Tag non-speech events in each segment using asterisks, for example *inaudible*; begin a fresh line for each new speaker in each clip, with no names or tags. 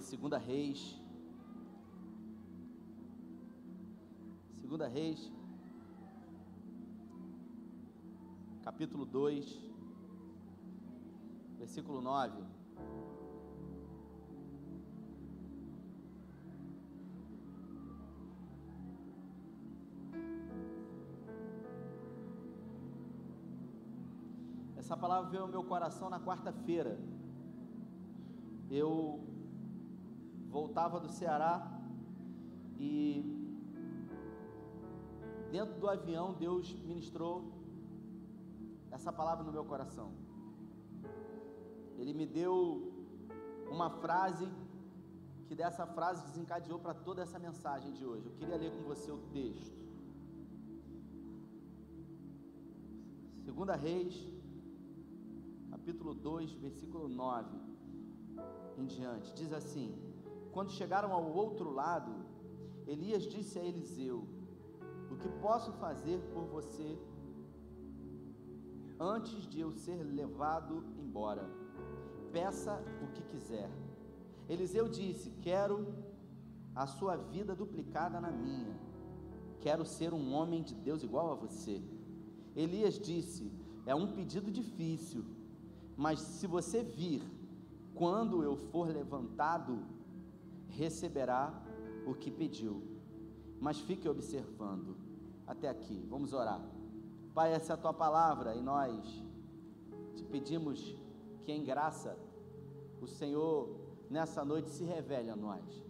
segunda Reis. Segunda Reis, capítulo 2, versículo 9. Essa palavra veio ao meu coração na quarta-feira. Eu voltava do Ceará e dentro do avião Deus ministrou essa palavra no meu coração. Ele me deu uma frase que dessa frase desencadeou para toda essa mensagem de hoje. Eu queria ler com você o texto. Segunda Reis, capítulo 2, versículo 9 em diante. Diz assim: Quando chegaram ao outro lado, Elias disse a Eliseu: O que posso fazer por você antes de eu ser levado embora? Peça o que quiser. Eliseu disse: Quero a sua vida duplicada na minha. Quero ser um homem de Deus igual a você. Elias disse: É um pedido difícil, mas se você vir quando eu for levantado, receberá o que pediu. Mas fique observando. Até aqui, vamos orar. Pai, essa é a tua palavra e nós te pedimos que em graça o Senhor nessa noite se revele a nós.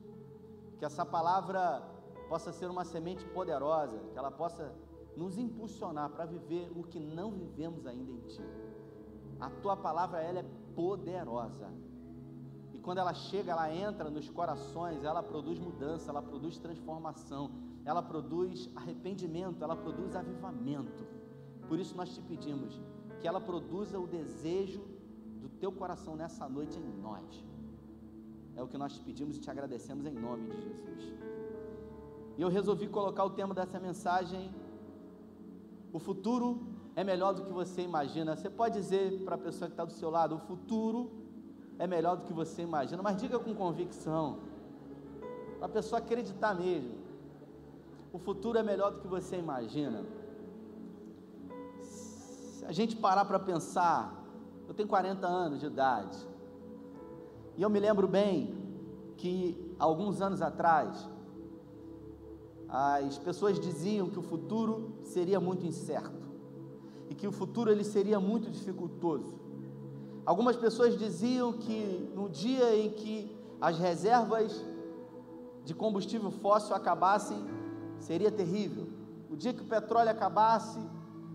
Que essa palavra possa ser uma semente poderosa, que ela possa nos impulsionar para viver o que não vivemos ainda em ti. A tua palavra ela é poderosa quando ela chega, ela entra nos corações, ela produz mudança, ela produz transformação, ela produz arrependimento, ela produz avivamento. Por isso nós te pedimos que ela produza o desejo do teu coração nessa noite em nós. É o que nós te pedimos e te agradecemos em nome de Jesus. E eu resolvi colocar o tema dessa mensagem: o futuro é melhor do que você imagina. Você pode dizer para a pessoa que está do seu lado: o futuro é melhor do que você imagina, mas diga com convicção, para a pessoa acreditar mesmo. O futuro é melhor do que você imagina. Se a gente parar para pensar, eu tenho 40 anos de idade, e eu me lembro bem que alguns anos atrás, as pessoas diziam que o futuro seria muito incerto e que o futuro ele seria muito dificultoso. Algumas pessoas diziam que no dia em que as reservas de combustível fóssil acabassem, seria terrível. O dia que o petróleo acabasse,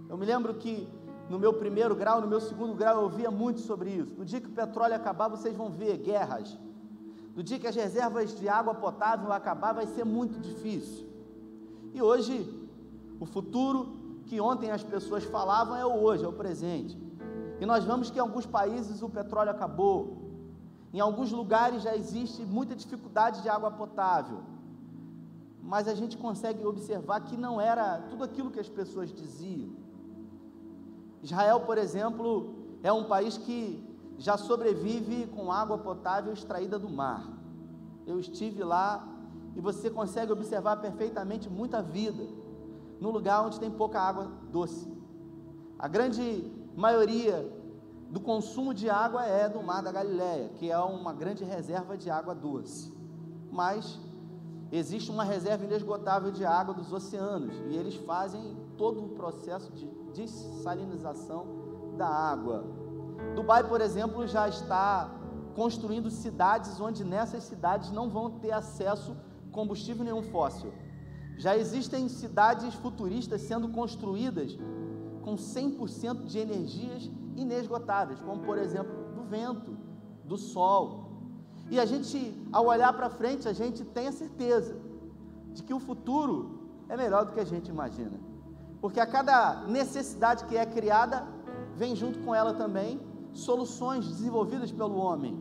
eu me lembro que no meu primeiro grau, no meu segundo grau, eu ouvia muito sobre isso. No dia que o petróleo acabar, vocês vão ver guerras. No dia que as reservas de água potável acabar, vai ser muito difícil. E hoje, o futuro que ontem as pessoas falavam é o hoje, é o presente. E nós vemos que em alguns países o petróleo acabou. Em alguns lugares já existe muita dificuldade de água potável. Mas a gente consegue observar que não era tudo aquilo que as pessoas diziam. Israel, por exemplo, é um país que já sobrevive com água potável extraída do mar. Eu estive lá e você consegue observar perfeitamente muita vida no lugar onde tem pouca água doce. A grande maioria do consumo de água é do Mar da Galileia, que é uma grande reserva de água doce. Mas existe uma reserva inesgotável de água dos oceanos, e eles fazem todo o processo de dessalinização da água. Dubai, por exemplo, já está construindo cidades onde nessas cidades não vão ter acesso combustível nenhum fóssil. Já existem cidades futuristas sendo construídas com 100% de energias inesgotáveis, como por exemplo do vento, do sol. E a gente, ao olhar para frente, a gente tem a certeza de que o futuro é melhor do que a gente imagina. Porque a cada necessidade que é criada, vem junto com ela também soluções desenvolvidas pelo homem.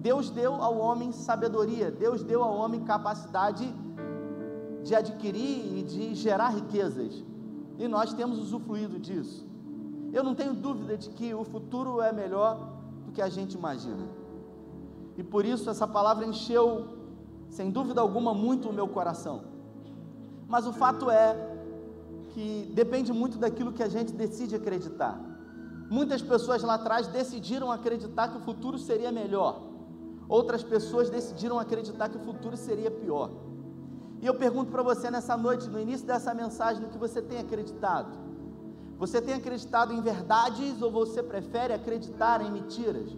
Deus deu ao homem sabedoria, Deus deu ao homem capacidade de adquirir e de gerar riquezas e nós temos usufruído disso. Eu não tenho dúvida de que o futuro é melhor do que a gente imagina. E por isso essa palavra encheu, sem dúvida alguma, muito o meu coração. Mas o fato é que depende muito daquilo que a gente decide acreditar. Muitas pessoas lá atrás decidiram acreditar que o futuro seria melhor. Outras pessoas decidiram acreditar que o futuro seria pior. E eu pergunto para você nessa noite, no início dessa mensagem, no que você tem acreditado. Você tem acreditado em verdades ou você prefere acreditar em mentiras?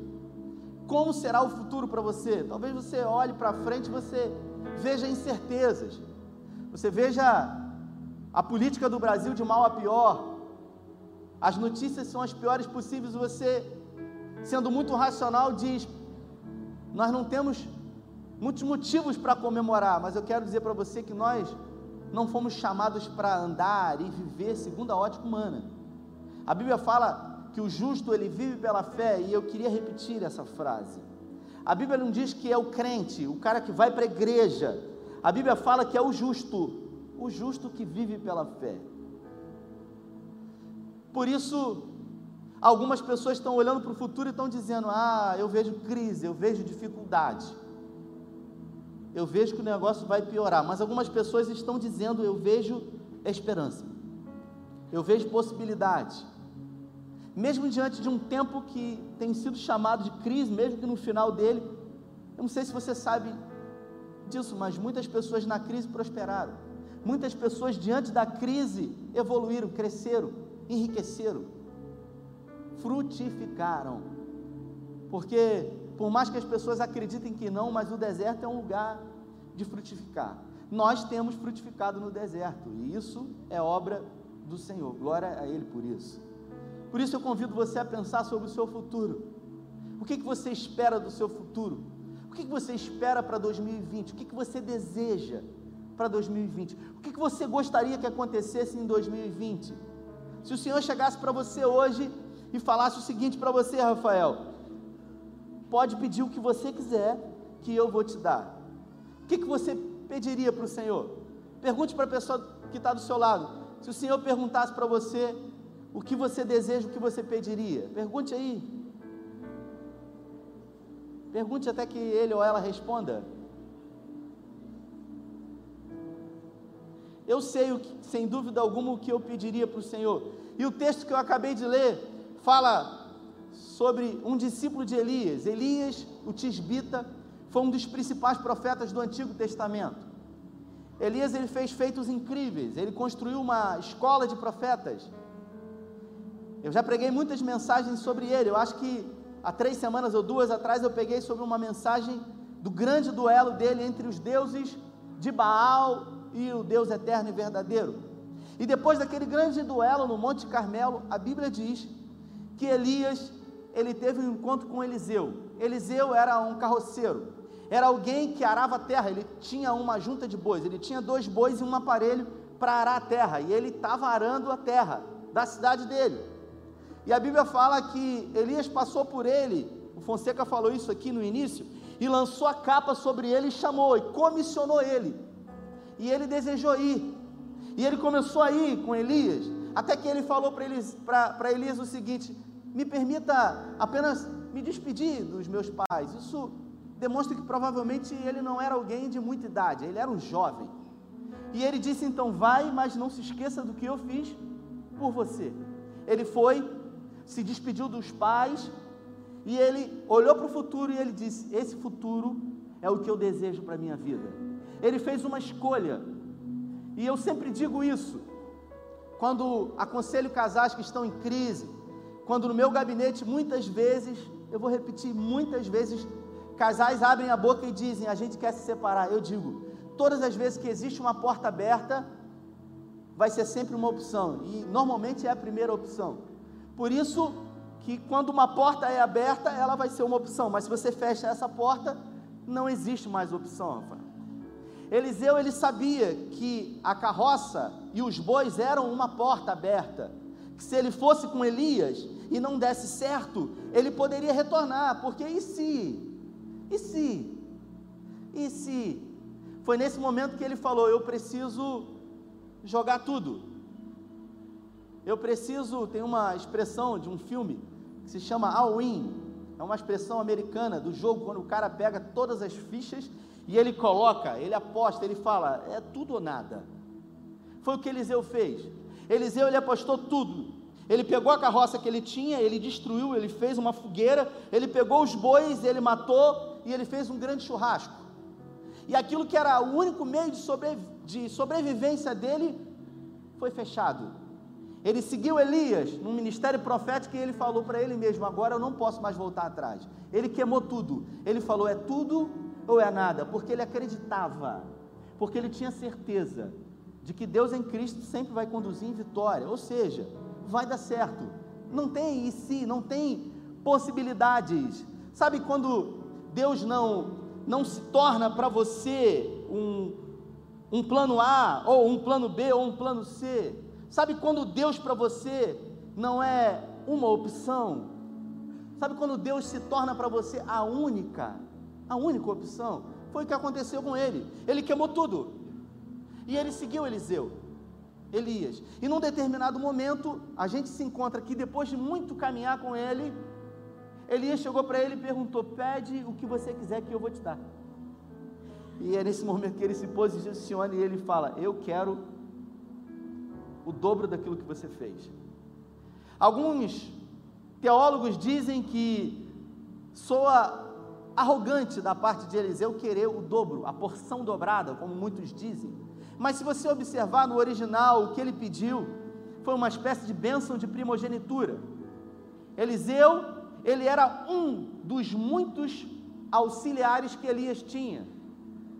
Como será o futuro para você? Talvez você olhe para frente e você veja incertezas. Você veja a política do Brasil de mal a pior. As notícias são as piores possíveis. Você, sendo muito racional, diz: Nós não temos muitos motivos para comemorar, mas eu quero dizer para você que nós não fomos chamados para andar e viver segundo a ótica humana. A Bíblia fala que o justo ele vive pela fé e eu queria repetir essa frase. A Bíblia não diz que é o crente, o cara que vai para a igreja. A Bíblia fala que é o justo, o justo que vive pela fé. Por isso, algumas pessoas estão olhando para o futuro e estão dizendo: Ah, eu vejo crise, eu vejo dificuldade eu vejo que o negócio vai piorar. Mas algumas pessoas estão dizendo: eu vejo esperança, eu vejo possibilidade. Mesmo diante de um tempo que tem sido chamado de crise, mesmo que no final dele, eu não sei se você sabe disso, mas muitas pessoas na crise prosperaram. Muitas pessoas diante da crise evoluíram, cresceram, enriqueceram, frutificaram. Porque por mais que as pessoas acreditem que não, mas o deserto é um lugar de frutificar. Nós temos frutificado no deserto, e isso é obra do Senhor. Glória a Ele por isso. Por isso eu convido você a pensar sobre o seu futuro. O que, que você espera do seu futuro? O que, que você espera para 2020? O que, que você deseja para 2020? O que, que você gostaria que acontecesse em 2020? Se o Senhor chegasse para você hoje e falasse o seguinte para você, Rafael: Pode pedir o que você quiser, que eu vou te dar. O que, que você pediria para o Senhor? Pergunte para a pessoa que está do seu lado. Se o Senhor perguntasse para você o que você deseja, o que você pediria? Pergunte aí. Pergunte até que ele ou ela responda. Eu sei, o que, sem dúvida alguma, o que eu pediria para o Senhor. E o texto que eu acabei de ler fala sobre um discípulo de Elias. Elias, o tisbita, foi um dos principais profetas do Antigo Testamento. Elias ele fez feitos incríveis, ele construiu uma escola de profetas. Eu já preguei muitas mensagens sobre ele. Eu acho que há três semanas ou duas atrás eu peguei sobre uma mensagem do grande duelo dele entre os deuses de Baal e o Deus eterno e verdadeiro. E depois daquele grande duelo no Monte Carmelo, a Bíblia diz que Elias ele teve um encontro com Eliseu. Eliseu era um carroceiro, era alguém que arava a terra, ele tinha uma junta de bois, ele tinha dois bois e um aparelho para arar a terra, e ele estava arando a terra da cidade dele. E a Bíblia fala que Elias passou por ele, o Fonseca falou isso aqui no início, e lançou a capa sobre ele e chamou, e comissionou ele. E ele desejou ir. E ele começou a ir com Elias, até que ele falou para Elias, Elias o seguinte: me permita apenas me despedir dos meus pais. Isso demonstra que provavelmente ele não era alguém de muita idade, ele era um jovem. E ele disse então: Vai, mas não se esqueça do que eu fiz por você. Ele foi, se despediu dos pais, e ele olhou para o futuro e ele disse: Esse futuro é o que eu desejo para a minha vida. Ele fez uma escolha, e eu sempre digo isso, quando aconselho casais que estão em crise, quando no meu gabinete, muitas vezes, eu vou repetir, muitas vezes, casais abrem a boca e dizem: a gente quer se separar. Eu digo: todas as vezes que existe uma porta aberta, vai ser sempre uma opção, e normalmente é a primeira opção. Por isso que quando uma porta é aberta, ela vai ser uma opção, mas se você fecha essa porta, não existe mais opção. Eliseu ele sabia que a carroça e os bois eram uma porta aberta que se ele fosse com Elias e não desse certo, ele poderia retornar, porque e se? E se? E se? Foi nesse momento que ele falou: Eu preciso jogar tudo. Eu preciso, tem uma expressão de um filme que se chama all-in. É uma expressão americana do jogo, quando o cara pega todas as fichas e ele coloca, ele aposta, ele fala, é tudo ou nada. Foi o que Eliseu fez. Eliseu ele apostou tudo. Ele pegou a carroça que ele tinha, ele destruiu, ele fez uma fogueira, ele pegou os bois, ele matou e ele fez um grande churrasco. E aquilo que era o único meio de, de sobrevivência dele foi fechado. Ele seguiu Elias no ministério profético e ele falou para ele mesmo: agora eu não posso mais voltar atrás. Ele queimou tudo. Ele falou: é tudo ou é nada? Porque ele acreditava, porque ele tinha certeza de que Deus em Cristo sempre vai conduzir em vitória, ou seja, vai dar certo. Não tem e se, não tem possibilidades. Sabe quando Deus não não se torna para você um, um plano A, ou um plano B, ou um plano C? Sabe quando Deus para você não é uma opção? Sabe quando Deus se torna para você a única, a única opção? Foi o que aconteceu com ele. Ele queimou tudo. E ele seguiu Eliseu, Elias. E num determinado momento, a gente se encontra aqui, depois de muito caminhar com ele, Elias chegou para ele e perguntou: Pede o que você quiser que eu vou te dar. E é nesse momento que ele se posiciona e ele fala: Eu quero o dobro daquilo que você fez. Alguns teólogos dizem que soa arrogante da parte de Eliseu querer o dobro, a porção dobrada, como muitos dizem. Mas se você observar no original, o que ele pediu foi uma espécie de bênção de primogenitura. Eliseu, ele era um dos muitos auxiliares que Elias tinha.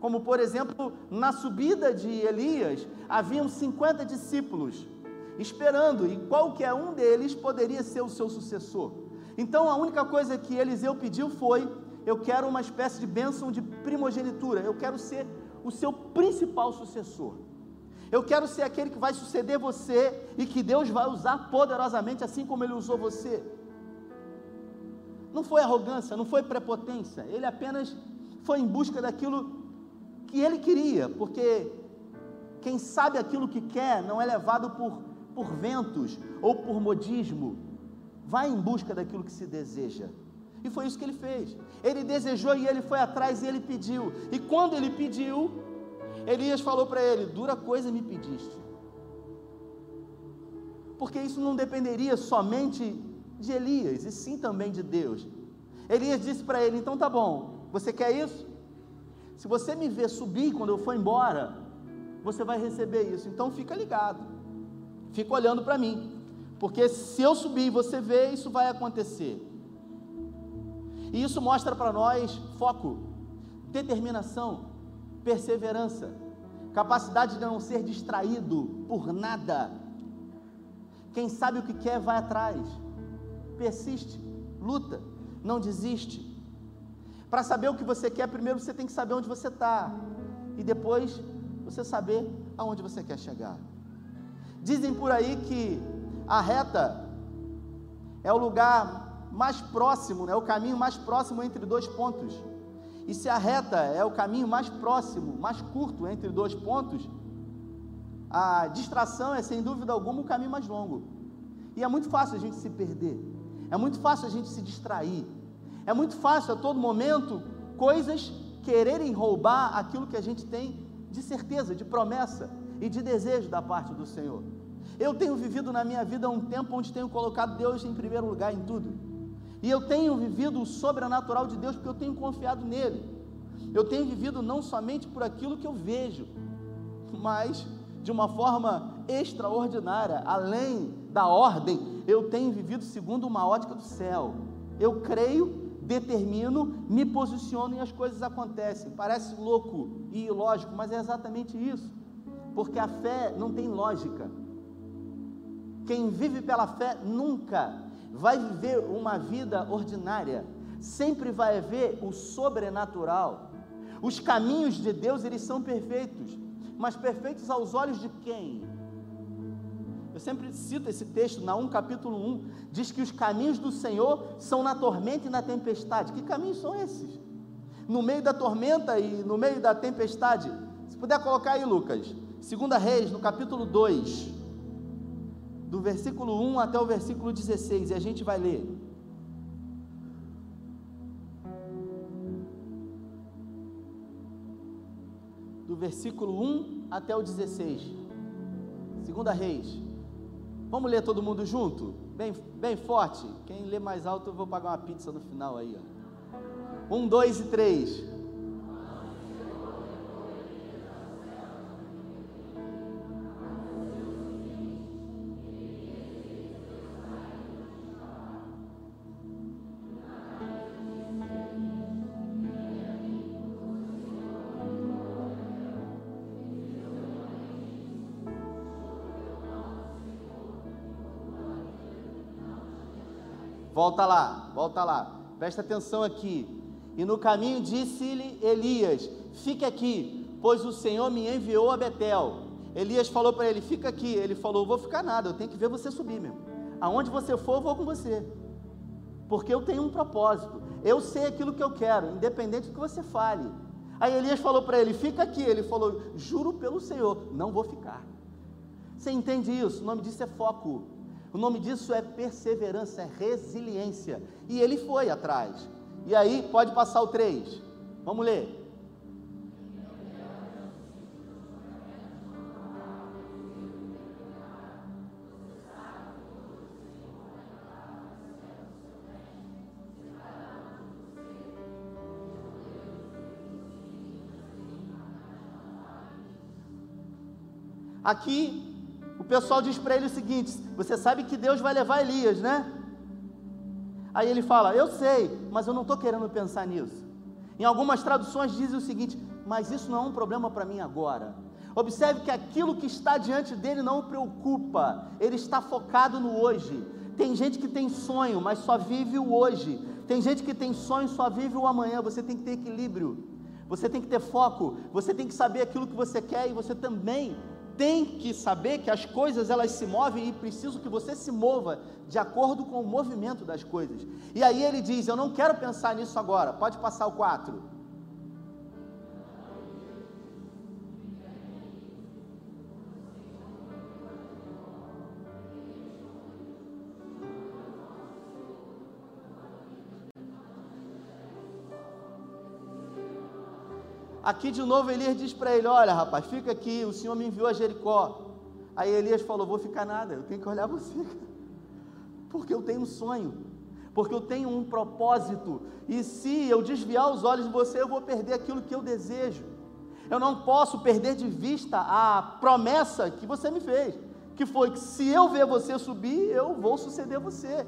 Como, por exemplo, na subida de Elias, haviam 50 discípulos esperando, e qualquer um deles poderia ser o seu sucessor. Então, a única coisa que Eliseu pediu foi: Eu quero uma espécie de bênção de primogenitura, eu quero ser o seu principal sucessor. Eu quero ser aquele que vai suceder você e que Deus vai usar poderosamente, assim como Ele usou você. Não foi arrogância, não foi prepotência, ele apenas foi em busca daquilo que ele queria, porque quem sabe aquilo que quer não é levado por, por ventos ou por modismo, vai em busca daquilo que se deseja. E foi isso que ele fez. Ele desejou e ele foi atrás e ele pediu. E quando ele pediu, Elias falou para ele: Dura coisa me pediste. Porque isso não dependeria somente de Elias, e sim também de Deus. Elias disse para ele: Então tá bom, você quer isso? Se você me ver subir quando eu for embora, você vai receber isso. Então fica ligado, fica olhando para mim, porque se eu subir e você ver, isso vai acontecer. E isso mostra para nós foco, determinação, perseverança, capacidade de não ser distraído por nada. Quem sabe o que quer vai atrás, persiste, luta, não desiste. Para saber o que você quer, primeiro você tem que saber onde você está, e depois você saber aonde você quer chegar. Dizem por aí que a reta é o lugar mais próximo, é o caminho mais próximo entre dois pontos. E se a reta é o caminho mais próximo, mais curto entre dois pontos, a distração é sem dúvida alguma o caminho mais longo. E é muito fácil a gente se perder, é muito fácil a gente se distrair, é muito fácil a todo momento coisas quererem roubar aquilo que a gente tem de certeza, de promessa e de desejo da parte do Senhor. Eu tenho vivido na minha vida um tempo onde tenho colocado Deus em primeiro lugar em tudo. E eu tenho vivido o sobrenatural de Deus porque eu tenho confiado nele. Eu tenho vivido não somente por aquilo que eu vejo, mas de uma forma extraordinária, além da ordem, eu tenho vivido segundo uma ótica do céu. Eu creio, determino, me posiciono e as coisas acontecem. Parece louco e ilógico, mas é exatamente isso. Porque a fé não tem lógica. Quem vive pela fé nunca vai viver uma vida ordinária, sempre vai haver o sobrenatural. Os caminhos de Deus, eles são perfeitos, mas perfeitos aos olhos de quem? Eu sempre cito esse texto, na 1 capítulo 1, diz que os caminhos do Senhor são na tormenta e na tempestade. Que caminhos são esses? No meio da tormenta e no meio da tempestade. Se puder colocar aí, Lucas, 2 Reis, no capítulo 2 do versículo 1 até o versículo 16, e a gente vai ler. Do versículo 1 até o 16. Segunda Reis. Vamos ler todo mundo junto? Bem, bem forte. Quem lê mais alto, eu vou pagar uma pizza no final aí. Ó. Um, dois e 3. Presta atenção aqui. E no caminho disse-lhe Elias: Fique aqui, pois o Senhor me enviou a Betel. Elias falou para ele: Fica aqui. Ele falou: Vou ficar nada, eu tenho que ver você subir mesmo. Aonde você for, eu vou com você. Porque eu tenho um propósito. Eu sei aquilo que eu quero, independente do que você fale. Aí Elias falou para ele: Fica aqui. Ele falou: Juro pelo Senhor, não vou ficar. Você entende isso? O nome disso é foco. O nome disso é perseverança, é resiliência. E ele foi atrás. E aí, pode passar o 3. Vamos ler. Aqui o pessoal diz para ele o seguinte: Você sabe que Deus vai levar Elias, né? Aí ele fala: Eu sei, mas eu não estou querendo pensar nisso. Em algumas traduções dizem o seguinte: Mas isso não é um problema para mim agora. Observe que aquilo que está diante dele não o preocupa, ele está focado no hoje. Tem gente que tem sonho, mas só vive o hoje. Tem gente que tem sonho, só vive o amanhã. Você tem que ter equilíbrio. Você tem que ter foco. Você tem que saber aquilo que você quer e você também tem que saber que as coisas elas se movem e preciso que você se mova de acordo com o movimento das coisas. E aí ele diz: Eu não quero pensar nisso agora. Pode passar o 4. Aqui de novo Elias diz para ele: Olha, rapaz, fica aqui, o Senhor me enviou a Jericó. Aí Elias falou: Vou ficar nada, eu tenho que olhar você, *laughs* porque eu tenho um sonho, porque eu tenho um propósito, e se eu desviar os olhos de você, eu vou perder aquilo que eu desejo. Eu não posso perder de vista a promessa que você me fez, que foi que se eu ver você subir, eu vou suceder você.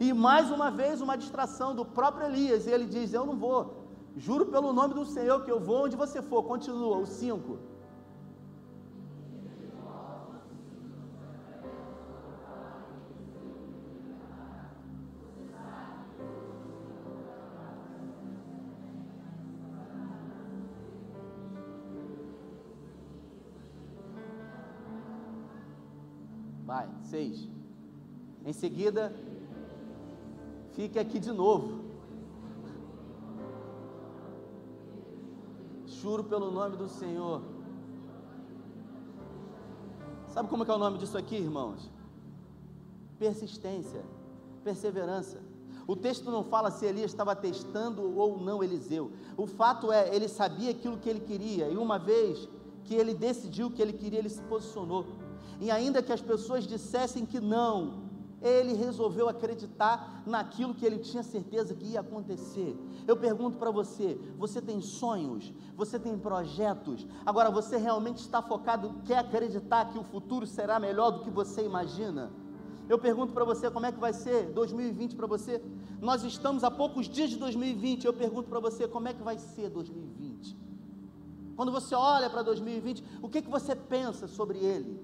E mais uma vez, uma distração do próprio Elias, e ele diz: Eu não vou, Juro pelo nome do Senhor que eu vou onde você for. Continua, o 5. Vai, seis. Em seguida, fique aqui de novo. Juro pelo nome do Senhor. Sabe como é o nome disso aqui, irmãos? Persistência, perseverança. O texto não fala se Elias estava testando ou não Eliseu. O fato é, ele sabia aquilo que ele queria, e uma vez que ele decidiu o que ele queria, ele se posicionou. E ainda que as pessoas dissessem que não, ele resolveu acreditar naquilo que ele tinha certeza que ia acontecer. Eu pergunto para você: você tem sonhos? Você tem projetos? Agora você realmente está focado, quer acreditar que o futuro será melhor do que você imagina? Eu pergunto para você como é que vai ser 2020 para você. Nós estamos a poucos dias de 2020. Eu pergunto para você como é que vai ser 2020. Quando você olha para 2020, o que, que você pensa sobre ele?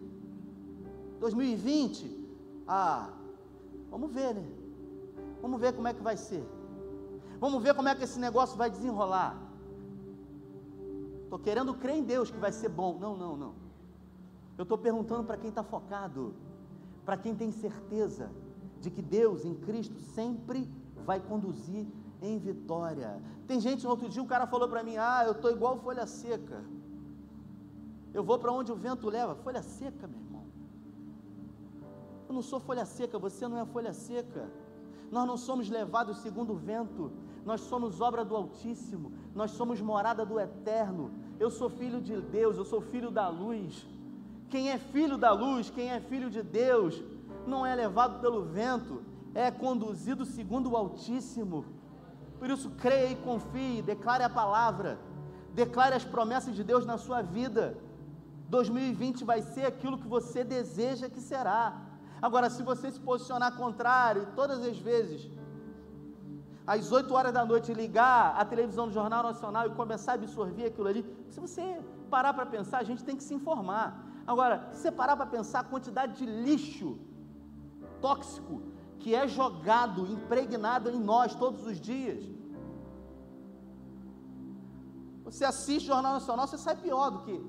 2020, ah, Vamos ver, né? Vamos ver como é que vai ser. Vamos ver como é que esse negócio vai desenrolar. Estou querendo crer em Deus que vai ser bom. Não, não, não. Eu estou perguntando para quem está focado, para quem tem certeza de que Deus em Cristo sempre vai conduzir em vitória. Tem gente, no outro dia, um cara falou para mim: Ah, eu estou igual folha seca. Eu vou para onde o vento leva. Folha seca, meu. Eu não sou folha seca, você não é folha seca. Nós não somos levados segundo o vento, nós somos obra do Altíssimo, nós somos morada do Eterno. Eu sou filho de Deus, eu sou filho da luz. Quem é filho da luz, quem é filho de Deus, não é levado pelo vento, é conduzido segundo o Altíssimo. Por isso, creia e confie, declare a palavra, declare as promessas de Deus na sua vida. 2020 vai ser aquilo que você deseja que será. Agora, se você se posicionar contrário, todas as vezes, às 8 horas da noite, ligar a televisão do Jornal Nacional e começar a absorver aquilo ali, se você parar para pensar, a gente tem que se informar. Agora, se você parar para pensar a quantidade de lixo tóxico que é jogado, impregnado em nós todos os dias. Você assiste o Jornal Nacional, você sai pior do que.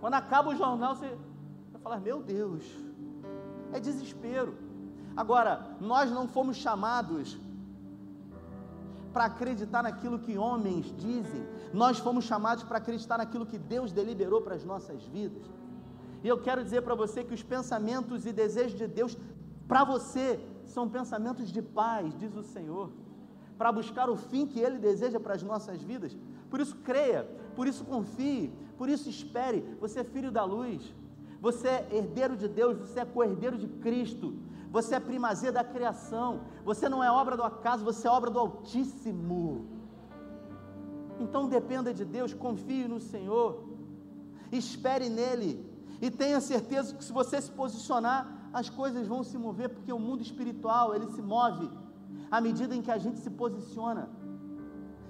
Quando acaba o jornal, você vai falar: Meu Deus, é desespero. Agora, nós não fomos chamados para acreditar naquilo que homens dizem, nós fomos chamados para acreditar naquilo que Deus deliberou para as nossas vidas. E eu quero dizer para você que os pensamentos e desejos de Deus para você são pensamentos de paz, diz o Senhor, para buscar o fim que Ele deseja para as nossas vidas. Por isso creia, por isso confie, por isso espere. Você é filho da luz, você é herdeiro de Deus, você é co-herdeiro de Cristo, você é primazia da criação, você não é obra do acaso, você é obra do Altíssimo. Então dependa de Deus, confie no Senhor, espere nele e tenha certeza que se você se posicionar as coisas vão se mover, porque o mundo espiritual, ele se move à medida em que a gente se posiciona.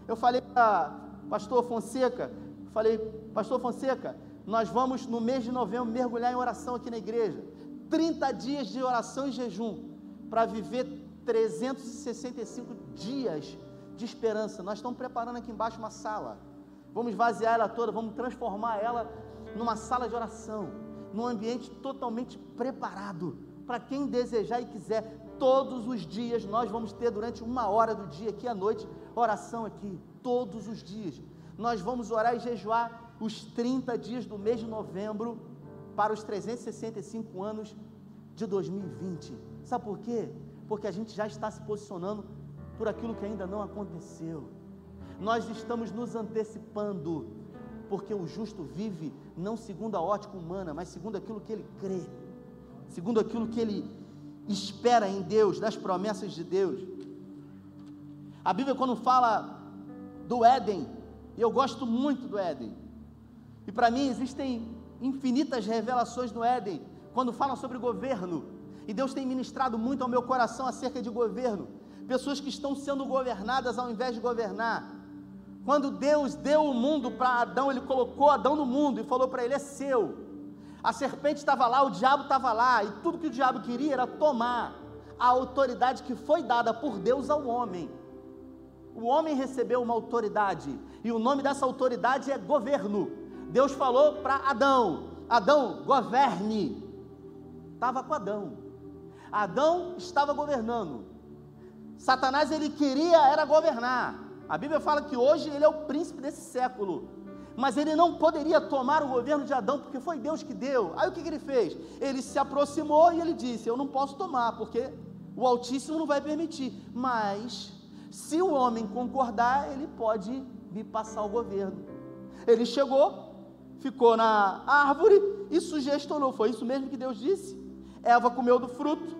Eu falei para pastor Fonseca, falei, pastor Fonseca, nós vamos no mês de novembro mergulhar em oração aqui na igreja. 30 dias de oração e jejum para viver 365 dias de esperança. Nós estamos preparando aqui embaixo uma sala. Vamos vaziar ela toda, vamos transformar ela numa sala de oração num ambiente totalmente preparado para quem desejar e quiser. Todos os dias nós vamos ter durante uma hora do dia aqui à noite oração aqui, todos os dias. Nós vamos orar e jejuar os 30 dias do mês de novembro para os 365 anos de 2020. Sabe por quê? Porque a gente já está se posicionando por aquilo que ainda não aconteceu. Nós estamos nos antecipando porque o justo vive não segundo a ótica humana, mas segundo aquilo que ele crê, segundo aquilo que ele espera em Deus, das promessas de Deus. A Bíblia, quando fala do Éden, e eu gosto muito do Éden, e para mim existem infinitas revelações no Éden, quando fala sobre governo, e Deus tem ministrado muito ao meu coração acerca de governo, pessoas que estão sendo governadas ao invés de governar, quando Deus deu o mundo para Adão, ele colocou Adão no mundo e falou para ele: é seu. A serpente estava lá, o diabo estava lá, e tudo que o diabo queria era tomar a autoridade que foi dada por Deus ao homem. O homem recebeu uma autoridade, e o nome dessa autoridade é governo. Deus falou para Adão: Adão, governe. Estava com Adão. Adão estava governando. Satanás ele queria era governar. A Bíblia fala que hoje ele é o príncipe desse século, mas ele não poderia tomar o governo de Adão, porque foi Deus que deu. Aí o que, que ele fez? Ele se aproximou e ele disse: Eu não posso tomar, porque o Altíssimo não vai permitir. Mas, se o homem concordar, ele pode me passar o governo. Ele chegou, ficou na árvore e sugestionou. Foi isso mesmo que Deus disse? Eva comeu do fruto,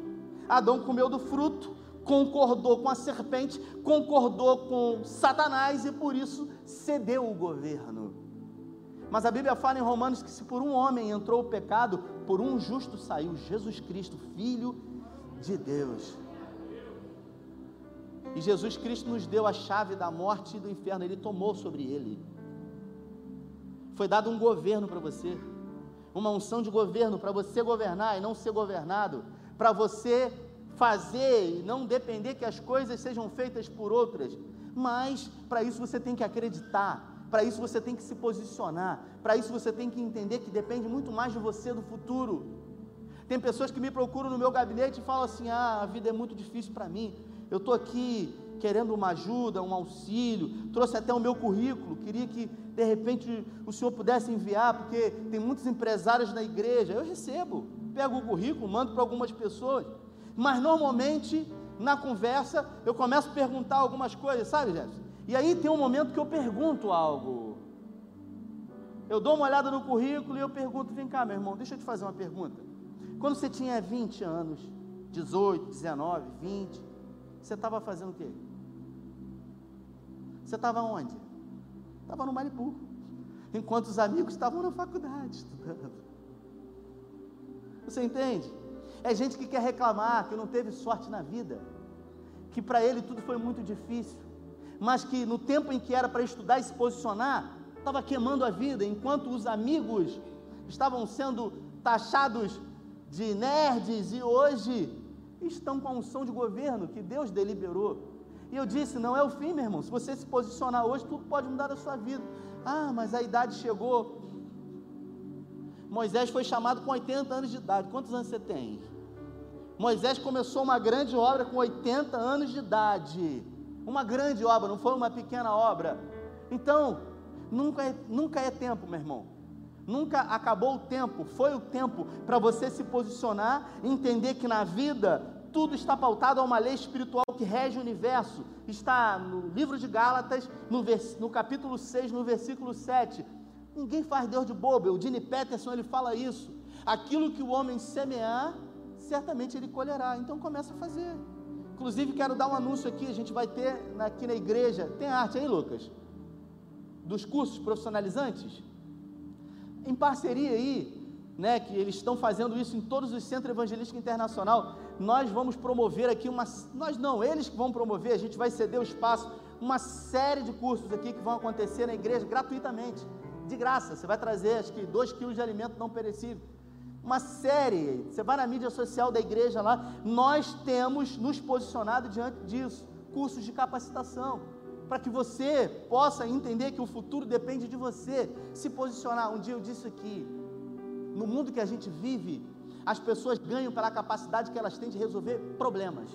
Adão comeu do fruto, concordou com a serpente, concordou com Satanás e por isso cedeu o governo. Mas a Bíblia fala em Romanos que se por um homem entrou o pecado, por um justo saiu Jesus Cristo, Filho de Deus. E Jesus Cristo nos deu a chave da morte e do inferno, Ele tomou sobre Ele. Foi dado um governo para você, uma unção de governo para você governar e não ser governado, para você fazer e não depender que as coisas sejam feitas por outras, mas para isso você tem que acreditar, para isso você tem que se posicionar, para isso você tem que entender que depende muito mais de você do futuro. Tem pessoas que me procuram no meu gabinete e falam assim: ah, a vida é muito difícil para mim, eu estou aqui querendo uma ajuda, um auxílio, trouxe até o meu currículo, queria que de repente o senhor pudesse enviar, porque tem muitos empresários na igreja. Eu recebo, pego o currículo, mando para algumas pessoas mas normalmente na conversa, eu começo a perguntar algumas coisas, sabe, Jefferson? E aí tem um momento que eu pergunto algo. Eu dou uma olhada no currículo e eu pergunto: vem cá, meu irmão, deixa eu te fazer uma pergunta. Quando você tinha 20 anos, 18, 19, 20, você estava fazendo o quê? Você estava onde? Estava no Malibu. Enquanto os amigos estavam na faculdade estudando. Você entende? É gente que quer reclamar, que não teve sorte na vida, que para ele tudo foi muito difícil, mas que no tempo em que era para estudar e se posicionar, estava queimando a vida, enquanto os amigos estavam sendo taxados de nerds e hoje estão com a unção de governo que Deus deliberou. E eu disse: não é o fim, meu irmão. Se você se posicionar hoje, tudo pode mudar da sua vida. Ah, mas a idade chegou. Moisés foi chamado com 80 anos de idade. Quantos anos você tem? Moisés começou uma grande obra com 80 anos de idade. Uma grande obra, não foi uma pequena obra. Então, Nunca é, nunca é tempo, meu irmão. Nunca acabou o tempo, foi o tempo para você se posicionar, entender que na vida tudo está pautado a uma lei espiritual que rege o universo. Está no livro de Gálatas, no, vers, no capítulo 6, no versículo 7. Ninguém faz Deus de bobo. O Dini Peterson ele fala isso. Aquilo que o homem semear, certamente ele colherá. Então começa a fazer. Inclusive quero dar um anúncio aqui, a gente vai ter aqui na igreja. Tem arte aí, Lucas? dos cursos profissionalizantes, em parceria aí, né, que eles estão fazendo isso em todos os centros evangelísticos internacional, nós vamos promover aqui uma, nós não, eles que vão promover, a gente vai ceder o espaço, uma série de cursos aqui que vão acontecer na igreja gratuitamente, de graça, você vai trazer acho que 2 quilos de alimento não perecível, uma série, você vai na mídia social da igreja lá, nós temos nos posicionado diante disso, cursos de capacitação, para que você possa entender que o futuro depende de você se posicionar. Um dia eu disse aqui, no mundo que a gente vive, as pessoas ganham pela capacidade que elas têm de resolver problemas.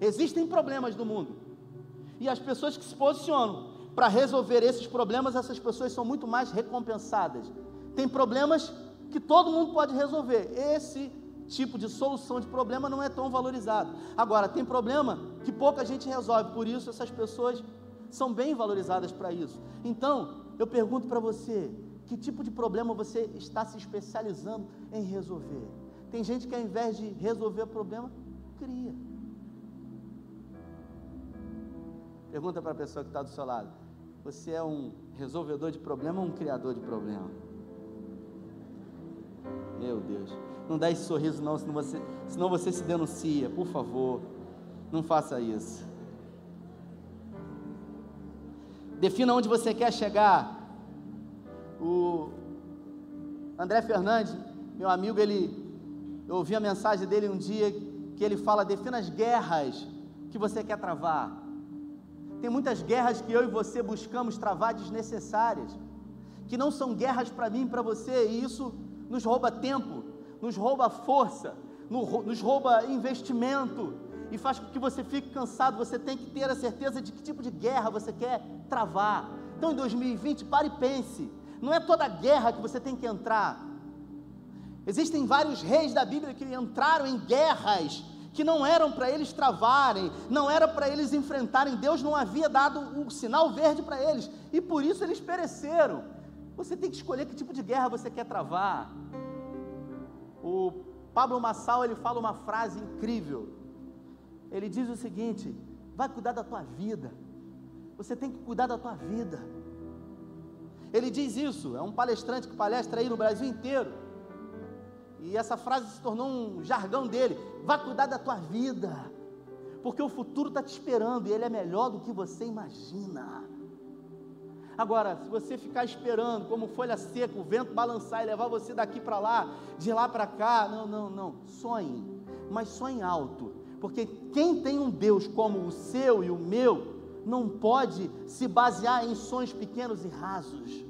Existem problemas no mundo, e as pessoas que se posicionam para resolver esses problemas, essas pessoas são muito mais recompensadas. Tem problemas que todo mundo pode resolver. Esse tipo de solução de problema não é tão valorizado. Agora, tem problema que pouca gente resolve, por isso essas pessoas são bem valorizadas para isso. Então, eu pergunto para você: que tipo de problema você está se especializando em resolver? Tem gente que ao invés de resolver o problema, cria. Pergunta para a pessoa que está do seu lado: você é um resolvedor de problema ou um criador de problema? Meu Deus. Não dá esse sorriso, não, senão você, senão você se denuncia. Por favor, não faça isso. Defina onde você quer chegar. O André Fernandes, meu amigo, ele, eu ouvi a mensagem dele um dia que ele fala: defina as guerras que você quer travar. Tem muitas guerras que eu e você buscamos travar desnecessárias, que não são guerras para mim e para você, e isso nos rouba tempo, nos rouba força, nos rouba investimento e faz com que você fique cansado. Você tem que ter a certeza de que tipo de guerra você quer travar. Então, em 2020, pare e pense. Não é toda guerra que você tem que entrar. Existem vários reis da Bíblia que entraram em guerras que não eram para eles travarem, não era para eles enfrentarem. Deus não havia dado um sinal verde para eles e por isso eles pereceram. Você tem que escolher que tipo de guerra você quer travar. O Pablo Massal ele fala uma frase incrível. Ele diz o seguinte: vai cuidar da tua vida. Você tem que cuidar da tua vida. Ele diz isso, é um palestrante que palestra aí no Brasil inteiro. E essa frase se tornou um jargão dele. Vai cuidar da tua vida. Porque o futuro está te esperando e ele é melhor do que você imagina. Agora, se você ficar esperando, como folha seca, o vento balançar e levar você daqui para lá, de lá para cá, não, não, não. Sonhe, mas sonhe alto, porque quem tem um Deus como o seu e o meu, não pode se basear em sonhos pequenos e rasos.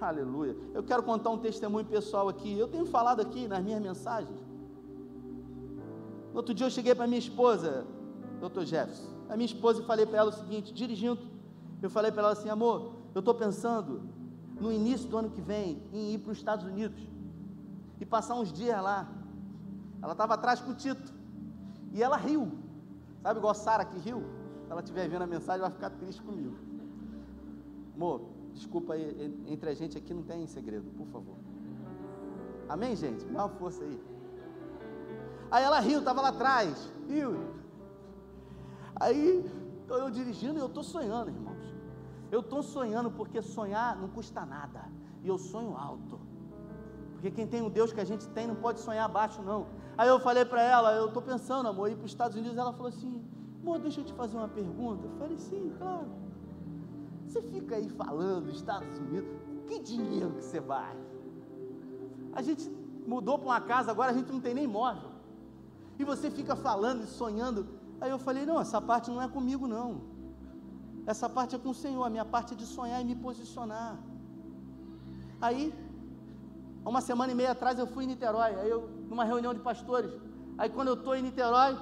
Aleluia. Eu quero contar um testemunho pessoal aqui. Eu tenho falado aqui nas minhas mensagens. No outro dia eu cheguei para minha esposa, doutor Jefferson, a minha esposa e falei para ela o seguinte, dirigindo eu falei para ela assim, amor, eu estou pensando no início do ano que vem em ir para os Estados Unidos e passar uns dias lá. Ela estava atrás com o Tito. E ela riu. Sabe igual a Sara que riu? Se ela estiver vendo a mensagem, vai ficar triste comigo. Amor, desculpa aí, entre a gente aqui não tem segredo, por favor. Amém, gente? Dá uma força aí. Aí ela riu, estava lá atrás. Riu. Aí, eu dirigindo e eu estou sonhando, irmãos. Eu estou sonhando porque sonhar não custa nada. E eu sonho alto. Porque quem tem o Deus que a gente tem não pode sonhar baixo, não. Aí eu falei para ela, eu estou pensando, amor, ir para os Estados Unidos. Ela falou assim, amor, deixa eu te fazer uma pergunta. Eu falei, sim, claro. Você fica aí falando, Estados Unidos, que dinheiro que você vai? A gente mudou para uma casa, agora a gente não tem nem móvel. E você fica falando e sonhando. Aí eu falei, não, essa parte não é comigo, não. Essa parte é com o Senhor, a minha parte é de sonhar e me posicionar. Aí, uma semana e meia atrás eu fui em Niterói, aí eu, numa reunião de pastores. Aí quando eu estou em Niterói,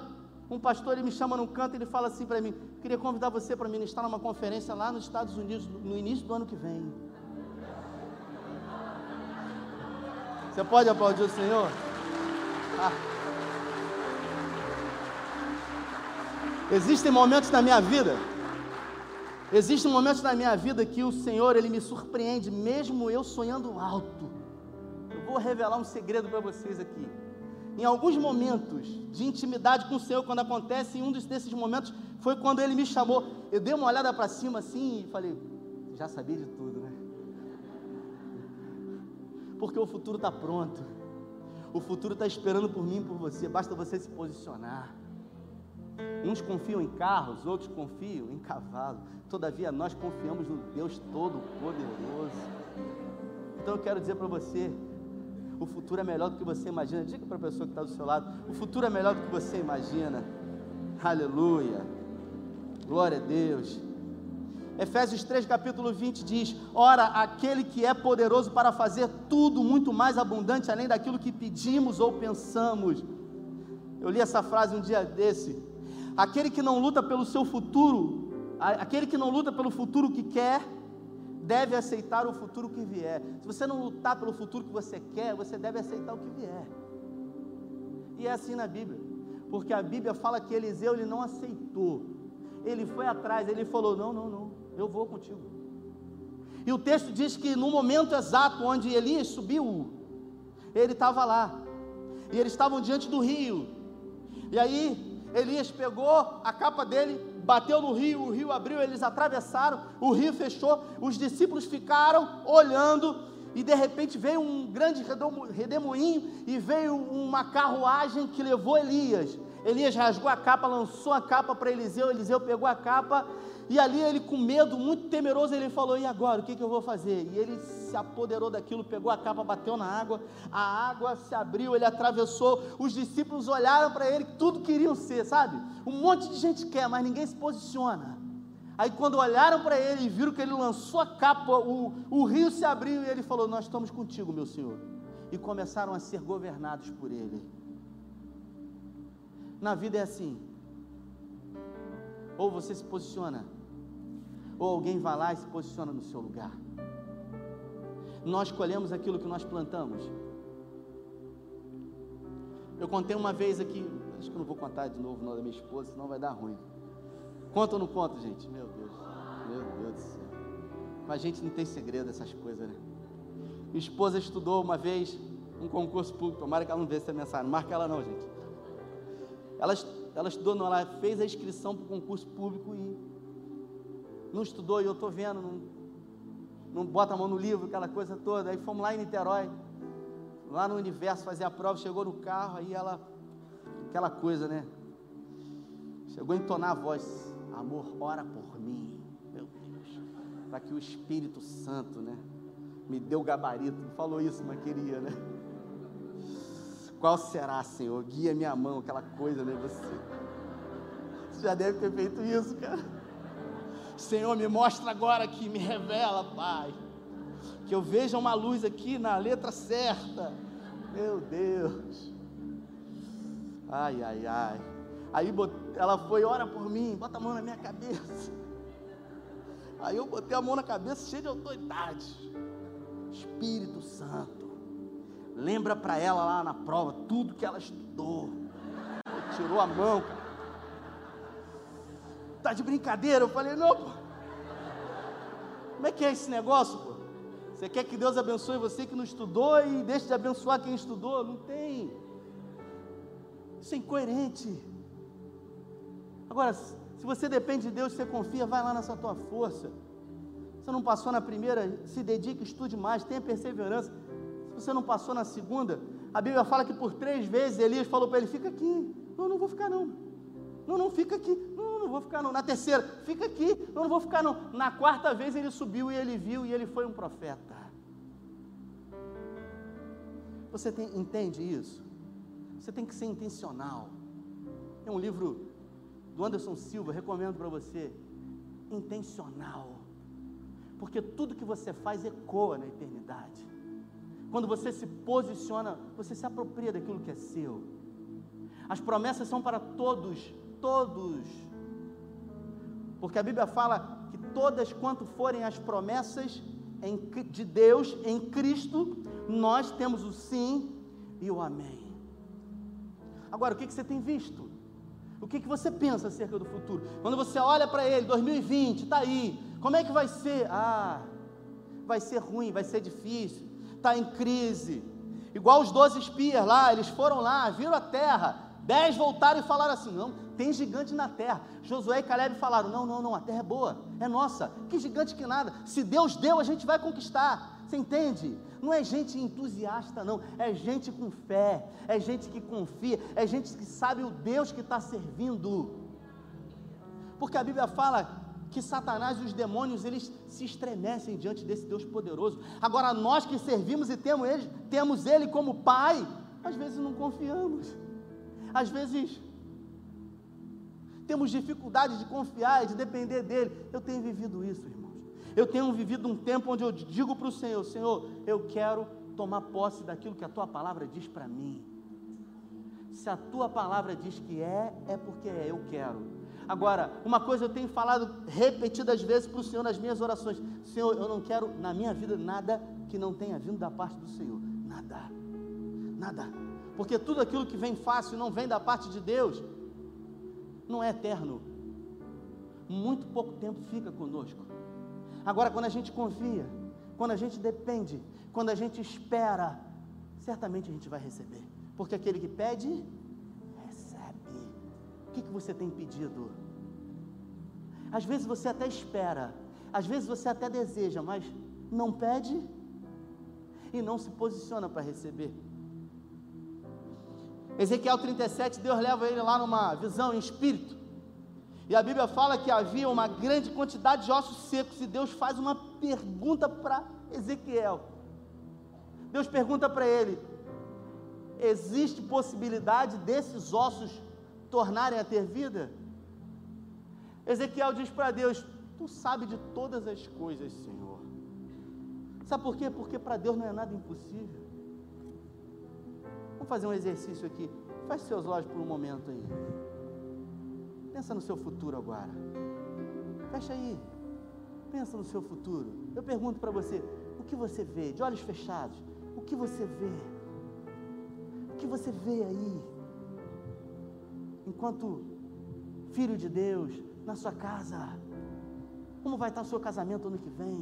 um pastor ele me chama num canto e ele fala assim para mim: queria convidar você para ministrar numa conferência lá nos Estados Unidos no início do ano que vem. Você pode aplaudir o Senhor? Ah. Existem momentos na minha vida, existem momentos na minha vida que o Senhor ele me surpreende, mesmo eu sonhando alto. Eu vou revelar um segredo para vocês aqui em alguns momentos de intimidade com o Senhor, quando acontece, em um desses momentos foi quando Ele me chamou. Eu dei uma olhada para cima assim e falei: já sabia de tudo, né? Porque o futuro está pronto. O futuro está esperando por mim e por você. Basta você se posicionar. Uns confiam em carros, outros confiam em cavalo. Todavia, nós confiamos no Deus Todo-Poderoso. Então eu quero dizer para você: o futuro é melhor do que você imagina. Diga para a pessoa que está do seu lado: o futuro é melhor do que você imagina. Aleluia. Glória a Deus. Efésios 3, capítulo 20 diz: Ora, aquele que é poderoso para fazer tudo muito mais abundante, além daquilo que pedimos ou pensamos. Eu li essa frase um dia desse. Aquele que não luta pelo seu futuro, aquele que não luta pelo futuro que quer, deve aceitar o futuro que vier. Se você não lutar pelo futuro que você quer, você deve aceitar o que vier. E é assim na Bíblia, porque a Bíblia fala que Eliseu ele não aceitou, ele foi atrás, ele falou: Não, não, não, eu vou contigo. E o texto diz que no momento exato onde Elias subiu, ele estava lá, e eles estavam diante do rio, e aí Elias pegou a capa dele, bateu no rio, o rio abriu, eles atravessaram, o rio fechou, os discípulos ficaram olhando, e de repente veio um grande redemoinho e veio uma carruagem que levou Elias. Elias rasgou a capa, lançou a capa para Eliseu, Eliseu pegou a capa e ali ele, com medo, muito temeroso, ele falou: E agora? O que, que eu vou fazer? E ele se apoderou daquilo, pegou a capa, bateu na água, a água se abriu, ele atravessou. Os discípulos olharam para ele, tudo queriam ser, sabe? Um monte de gente quer, mas ninguém se posiciona. Aí, quando olharam para ele e viram que ele lançou a capa, o, o rio se abriu e ele falou: Nós estamos contigo, meu senhor. E começaram a ser governados por ele. Na vida é assim. Ou você se posiciona ou alguém vai lá e se posiciona no seu lugar. Nós colhemos aquilo que nós plantamos. Eu contei uma vez aqui, acho que eu não vou contar de novo o da minha esposa, senão vai dar ruim. Conta ou não conta, gente? Meu Deus, meu Deus do céu. Mas a gente não tem segredo essas coisas, né? Minha esposa estudou uma vez um concurso público, tomara que ela não veja essa mensagem, marca ela não, gente. Ela, ela estudou, não, ela fez a inscrição para o concurso público e não estudou e eu estou vendo, não, não bota a mão no livro, aquela coisa toda. Aí fomos lá em Niterói, lá no universo, fazer a prova, chegou no carro, aí ela, aquela coisa, né? Chegou a entonar a voz, amor, ora por mim, meu Deus, para que o Espírito Santo, né? Me deu gabarito, não falou isso, mas queria, né? Qual será, Senhor? Guia minha mão, aquela coisa, né? Você, você já deve ter feito isso, cara. Senhor, me mostra agora aqui, me revela, Pai. Que eu veja uma luz aqui na letra certa. Meu Deus. Ai, ai, ai. Aí ela foi, ora por mim, bota a mão na minha cabeça. Aí eu botei a mão na cabeça, cheio de autoridade. Espírito Santo. Lembra para ela lá na prova tudo que ela estudou. Eu tirou a mão, cara. Tá de brincadeira? Eu falei, não, pô. Como é que é esse negócio, pô? Você quer que Deus abençoe você que não estudou e deixe de abençoar quem estudou? Não tem. Isso é incoerente. Agora, se você depende de Deus, você confia, vai lá nessa tua força. Você não passou na primeira, se dedique, estude mais, tenha perseverança. Você não passou na segunda, a Bíblia fala que por três vezes Elias falou para ele: fica aqui. Não, não vou ficar não. Não, não, fica aqui. Não, não vou ficar não. Na terceira, fica aqui. Não, não vou ficar não. Na quarta vez ele subiu e ele viu e ele foi um profeta. Você tem, entende isso? Você tem que ser intencional. Tem um livro do Anderson Silva, recomendo para você. Intencional. Porque tudo que você faz ecoa na eternidade. Quando você se posiciona, você se apropria daquilo que é seu. As promessas são para todos, todos. Porque a Bíblia fala que todas quanto forem as promessas de Deus em Cristo, nós temos o sim e o amém. Agora, o que, você tem visto? O que você pensa acerca do futuro? Quando você olha para ele, 2020, está aí, como é que vai ser? Ah, vai ser ruim, vai ser difícil, está em crise. Igual os doze espias lá, eles foram lá, viram a terra, dez voltaram e falaram assim: não, tem gigante na terra. Josué e Caleb falaram: não, não, não, a terra é boa, é nossa, que gigante que nada. Se Deus deu, a gente vai conquistar. Você entende? Não é gente entusiasta, não, é gente com fé, é gente que confia, é gente que sabe o Deus que está servindo. Porque a Bíblia fala que Satanás e os demônios eles se estremecem diante desse Deus poderoso. Agora nós que servimos e temos ele, temos ele como pai, às vezes não confiamos. Às vezes temos dificuldade de confiar e de depender dele. Eu tenho vivido isso, irmãos. Eu tenho vivido um tempo onde eu digo para o Senhor: Senhor, eu quero tomar posse daquilo que a tua palavra diz para mim. Se a tua palavra diz que é, é porque é, eu quero. Agora, uma coisa eu tenho falado repetidas vezes para o Senhor nas minhas orações: Senhor, eu não quero na minha vida nada que não tenha vindo da parte do Senhor. Nada. Nada. Porque tudo aquilo que vem fácil não vem da parte de Deus, não é eterno. Muito pouco tempo fica conosco. Agora, quando a gente confia, quando a gente depende, quando a gente espera, certamente a gente vai receber. Porque aquele que pede, o que, que você tem pedido? Às vezes você até espera, às vezes você até deseja, mas não pede e não se posiciona para receber. Ezequiel 37, Deus leva ele lá numa visão em espírito. E a Bíblia fala que havia uma grande quantidade de ossos secos. E Deus faz uma pergunta para Ezequiel. Deus pergunta para ele: existe possibilidade desses ossos tornarem a ter vida? Ezequiel diz para Deus: Tu sabe de todas as coisas, Senhor. Sabe por quê? Porque para Deus não é nada impossível. Vamos fazer um exercício aqui. Feche seus olhos por um momento aí. Pensa no seu futuro agora. Fecha aí. Pensa no seu futuro. Eu pergunto para você: o que você vê? De olhos fechados. O que você vê? O que você vê aí? Enquanto filho de Deus, na sua casa? Como vai estar o seu casamento ano que vem?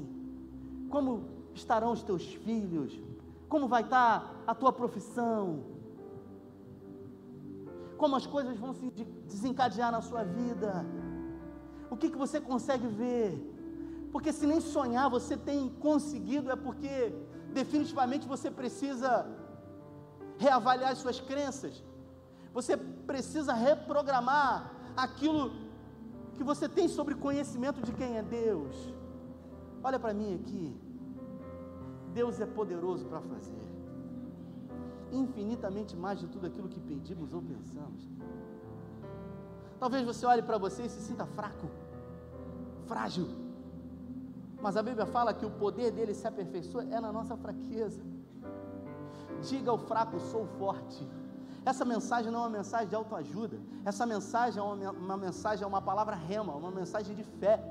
Como estarão os teus filhos? Como vai estar a tua profissão? Como as coisas vão se desencadear na sua vida? O que, que você consegue ver? Porque se nem sonhar você tem conseguido, é porque definitivamente você precisa reavaliar as suas crenças. Você precisa reprogramar aquilo que você tem sobre conhecimento de quem é Deus. Olha para mim aqui. Deus é poderoso para fazer infinitamente mais de tudo aquilo que pedimos ou pensamos. Talvez você olhe para você e se sinta fraco, frágil. Mas a Bíblia fala que o poder dele se aperfeiçoa é na nossa fraqueza. Diga ao fraco, sou forte. Essa mensagem não é uma mensagem de autoajuda, essa mensagem é uma, uma mensagem, é uma palavra rema, uma mensagem de fé.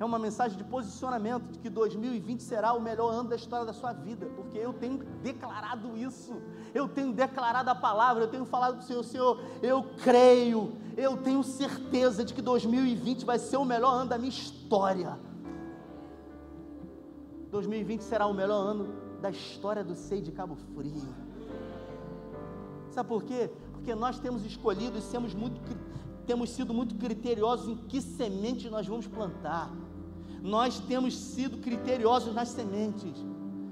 É uma mensagem de posicionamento de que 2020 será o melhor ano da história da sua vida, porque eu tenho declarado isso, eu tenho declarado a palavra, eu tenho falado para o Senhor, Senhor, eu creio, eu tenho certeza de que 2020 vai ser o melhor ano da minha história. 2020 será o melhor ano da história do Sei de Cabo Frio. Sabe por quê? Porque nós temos escolhido e temos, muito, temos sido muito criteriosos em que semente nós vamos plantar. Nós temos sido criteriosos nas sementes.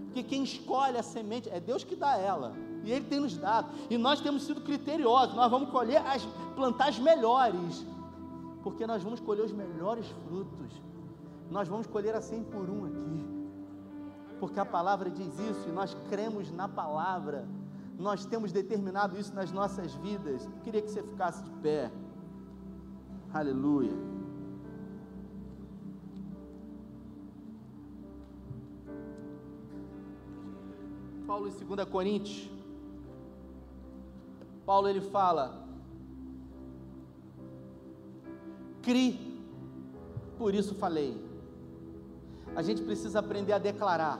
Porque quem escolhe a semente é Deus que dá ela. E Ele tem nos dado. E nós temos sido criteriosos. Nós vamos colher as, plantar as melhores. Porque nós vamos colher os melhores frutos. Nós vamos colher a 100 por um aqui porque a palavra diz isso e nós cremos na palavra, nós temos determinado isso nas nossas vidas. Eu queria que você ficasse de pé, aleluia. Paulo em 2 Coríntios, Paulo ele fala: Cri, por isso falei. A gente precisa aprender a declarar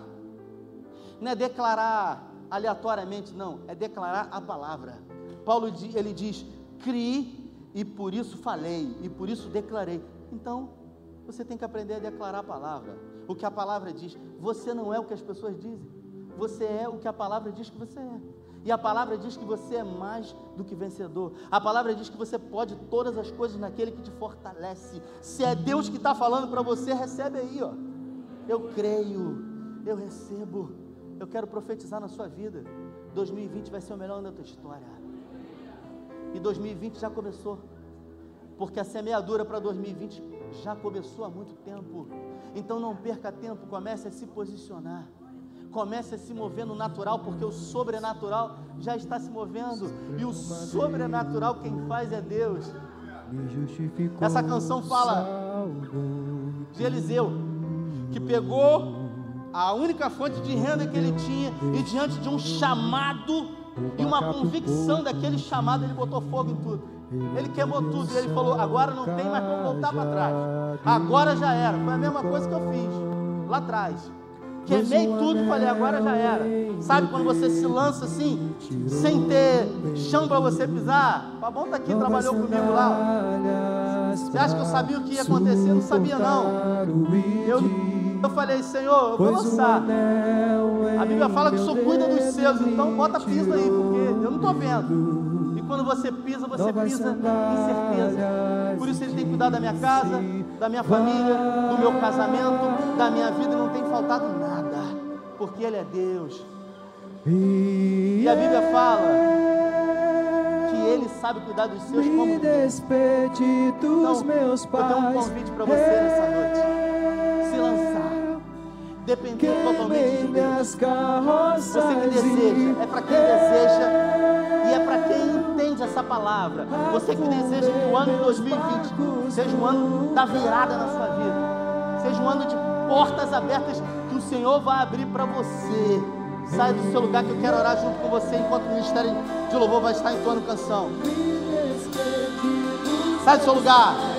não é declarar aleatoriamente, não, é declarar a palavra. Paulo ele diz: criei e por isso falei, e por isso declarei. Então, você tem que aprender a declarar a palavra. O que a palavra diz. Você não é o que as pessoas dizem. Você é o que a palavra diz que você é. E a palavra diz que você é mais do que vencedor. A palavra diz que você pode todas as coisas naquele que te fortalece. Se é Deus que está falando para você, recebe aí, ó. Eu creio, eu recebo. Eu quero profetizar na sua vida. 2020 vai ser o melhor ano da tua história. E 2020 já começou. Porque a semeadura para 2020 já começou há muito tempo. Então não perca tempo, comece a se posicionar. Comece a se mover no natural, porque o sobrenatural já está se movendo. E o sobrenatural quem faz é Deus. Essa canção fala de Eliseu, que pegou a única fonte de renda que ele tinha, e diante de um chamado e uma convicção daquele chamado, ele botou fogo em tudo. Ele queimou tudo e ele falou: agora não tem mais como voltar para trás. Agora já era. Foi a mesma coisa que eu fiz lá atrás. Queimei tudo e falei: agora já era. Sabe quando você se lança assim, sem ter chão para você pisar? O Fabão está aqui, trabalhou comigo lá. Você acha que eu sabia o que ia acontecer? Não sabia, não. Eu eu falei, Senhor, eu vou lançar. A Bíblia fala que o Senhor cuida dos seus, então bota piso aí, porque eu não estou vendo. E quando você pisa, você pisa em certeza. Por isso ele tem cuidado da minha casa, da minha família, do meu casamento, da minha vida, não tem faltado nada, porque Ele é Deus. E a Bíblia fala que Ele sabe cuidar dos seus como Então, eu tenho um convite para você nessa noite depender totalmente de Deus. Você que deseja, é para quem deseja e é para quem entende essa palavra. Você que deseja que o ano de 2020 seja um ano da virada na sua vida, seja um ano de portas abertas que o Senhor vai abrir para você. Sai do seu lugar que eu quero orar junto com você enquanto o ministério de louvor vai estar entoando canção. Sai do seu lugar.